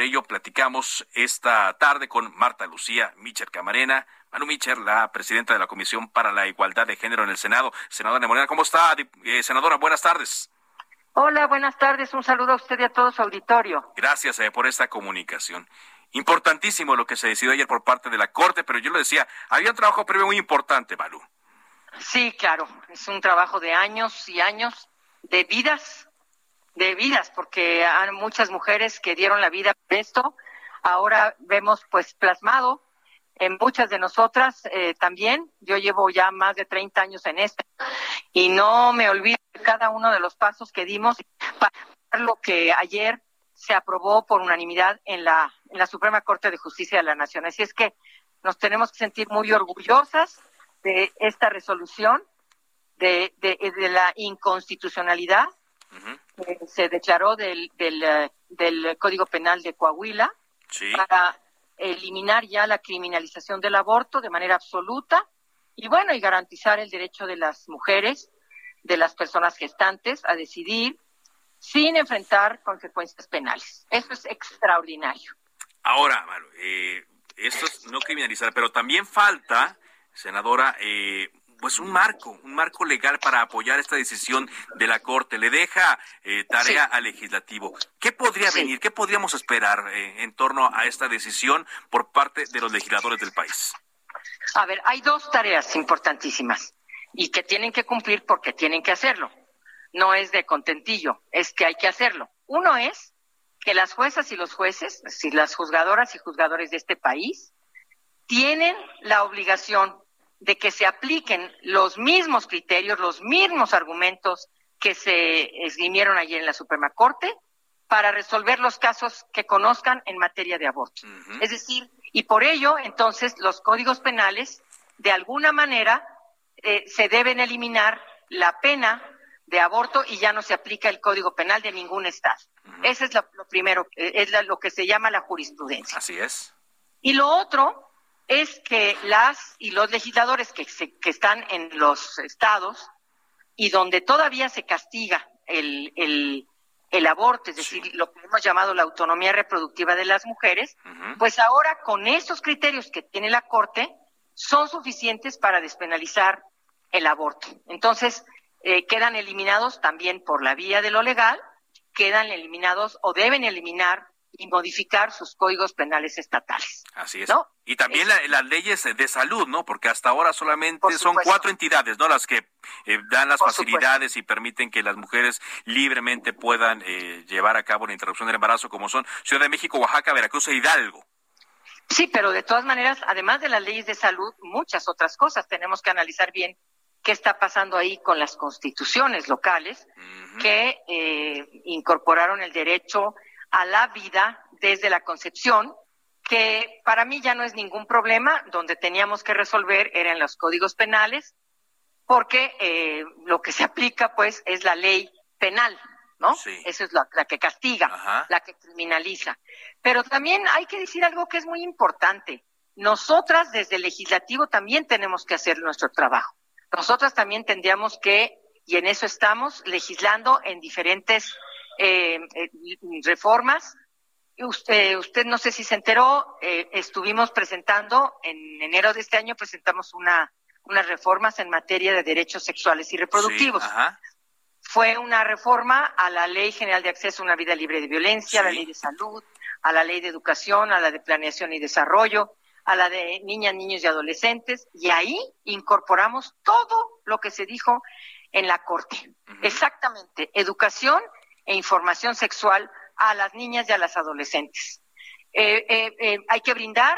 Por ello, platicamos esta tarde con Marta Lucía Micher Camarena. Manu Micher, la presidenta de la Comisión para la Igualdad de Género en el Senado. Senadora Morena, ¿cómo está? Eh, senadora, buenas tardes. Hola, buenas tardes. Un saludo a usted y a todo su auditorio. Gracias eh, por esta comunicación. Importantísimo lo que se decidió ayer por parte de la Corte, pero yo lo decía, había un trabajo previo muy importante, Malu. Sí, claro, es un trabajo de años y años, de vidas, de vidas, porque hay muchas mujeres que dieron la vida por esto. Ahora vemos pues plasmado en muchas de nosotras eh, también. Yo llevo ya más de 30 años en esto y no me olvido de cada uno de los pasos que dimos para lo que ayer se aprobó por unanimidad en la, en la Suprema Corte de Justicia de la Nación. Así es que nos tenemos que sentir muy orgullosas de esta resolución, de, de, de la inconstitucionalidad que se declaró del, del, eh, del, Código Penal de Coahuila sí. para eliminar ya la criminalización del aborto de manera absoluta y bueno, y garantizar el derecho de las mujeres, de las personas gestantes a decidir sin enfrentar consecuencias penales. Eso es extraordinario. Ahora, eh, esto es no criminalizar, pero también falta, senadora, eh, pues un marco, un marco legal para apoyar esta decisión de la Corte. Le deja eh, tarea sí. al legislativo. ¿Qué podría sí. venir? ¿Qué podríamos esperar eh, en torno a esta decisión por parte de los legisladores del país? A ver, hay dos tareas importantísimas y que tienen que cumplir porque tienen que hacerlo. No es de contentillo, es que hay que hacerlo. Uno es que las juezas y los jueces, es decir, las juzgadoras y juzgadores de este país, tienen la obligación de que se apliquen los mismos criterios, los mismos argumentos que se esgrimieron ayer en la Suprema Corte para resolver los casos que conozcan en materia de aborto. Uh -huh. Es decir, y por ello, entonces, los códigos penales, de alguna manera, eh, se deben eliminar la pena de aborto y ya no se aplica el Código Penal de ningún Estado. Uh -huh. Ese es lo, lo primero, es la, lo que se llama la jurisprudencia. Así es. Y lo otro es que las y los legisladores que, se, que están en los estados y donde todavía se castiga el, el, el aborto, es decir, sí. lo que hemos llamado la autonomía reproductiva de las mujeres, uh -huh. pues ahora con esos criterios que tiene la Corte son suficientes para despenalizar el aborto. Entonces, eh, quedan eliminados también por la vía de lo legal, quedan eliminados o deben eliminar y modificar sus códigos penales estatales. Así es. ¿no? Y también la, las leyes de salud, ¿no? Porque hasta ahora solamente son cuatro entidades, ¿no? Las que eh, dan las Por facilidades supuesto. y permiten que las mujeres libremente puedan eh, llevar a cabo la interrupción del embarazo, como son Ciudad de México, Oaxaca, Veracruz e Hidalgo. Sí, pero de todas maneras, además de las leyes de salud, muchas otras cosas tenemos que analizar bien qué está pasando ahí con las constituciones locales uh -huh. que eh, incorporaron el derecho a la vida desde la concepción, que para mí ya no es ningún problema, donde teníamos que resolver eran los códigos penales, porque eh, lo que se aplica pues es la ley penal, ¿no? Sí. Esa es la, la que castiga, Ajá. la que criminaliza. Pero también hay que decir algo que es muy importante. Nosotras desde el legislativo también tenemos que hacer nuestro trabajo. Nosotras también tendríamos que, y en eso estamos, legislando en diferentes eh, eh, reformas. Usted, usted no sé si se enteró, eh, estuvimos presentando, en enero de este año presentamos una, unas reformas en materia de derechos sexuales y reproductivos. Sí, Fue una reforma a la Ley General de Acceso a una Vida Libre de Violencia, sí. a la Ley de Salud, a la Ley de Educación, a la de Planeación y Desarrollo, a la de Niñas, Niños y Adolescentes, y ahí incorporamos todo lo que se dijo en la Corte. Uh -huh. Exactamente, educación e información sexual a las niñas y a las adolescentes. Eh, eh, eh, hay que brindar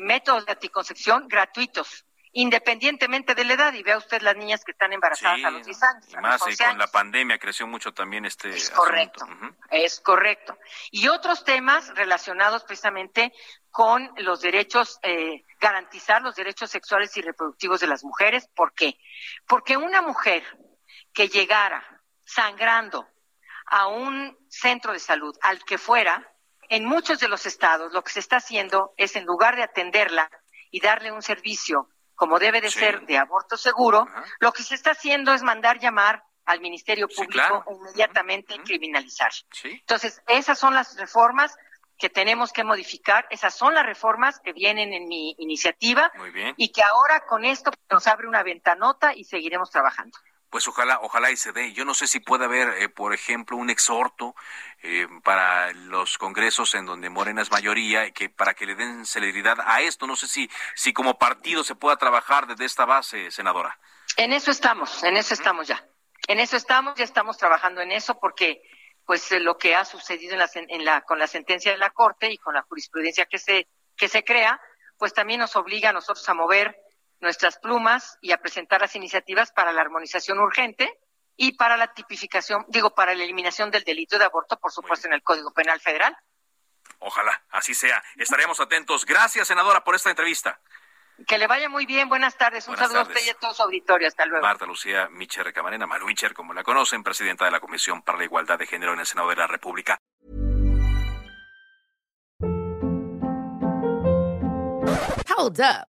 métodos de anticoncepción gratuitos independientemente de la edad. Y vea usted las niñas que están embarazadas a los 10 años. Y más y con la pandemia creció mucho también este. Es correcto, es correcto. Y otros temas relacionados precisamente con los derechos, eh, garantizar los derechos sexuales y reproductivos de las mujeres. ¿Por qué? Porque una mujer que llegara sangrando a un centro de salud, al que fuera, en muchos de los estados lo que se está haciendo es, en lugar de atenderla y darle un servicio como debe de ser de aborto seguro, lo que se está haciendo es mandar llamar al Ministerio Público e inmediatamente criminalizar. Entonces, esas son las reformas que tenemos que modificar, esas son las reformas que vienen en mi iniciativa y que ahora con esto nos abre una ventanota y seguiremos trabajando pues ojalá, ojalá y se dé. Yo no sé si puede haber, eh, por ejemplo, un exhorto eh, para los congresos en donde Morena es mayoría, que para que le den celeridad a esto. No sé si, si como partido se pueda trabajar desde esta base, senadora. En eso estamos, en eso estamos ya. En eso estamos, ya estamos trabajando en eso porque pues eh, lo que ha sucedido en la, en la, con la sentencia de la Corte y con la jurisprudencia que se, que se crea, pues también nos obliga a nosotros a mover nuestras plumas y a presentar las iniciativas para la armonización urgente y para la tipificación, digo, para la eliminación del delito de aborto, por supuesto, en el Código Penal Federal. Ojalá, así sea. Estaremos atentos. Gracias, senadora, por esta entrevista. Que le vaya muy bien. Buenas tardes. Un saludo a usted y a todo su auditorio. Hasta luego. Marta Lucía Micher Camarena, Maru Micher, como la conocen, presidenta de la Comisión para la Igualdad de Género en el Senado de la República. Hold up.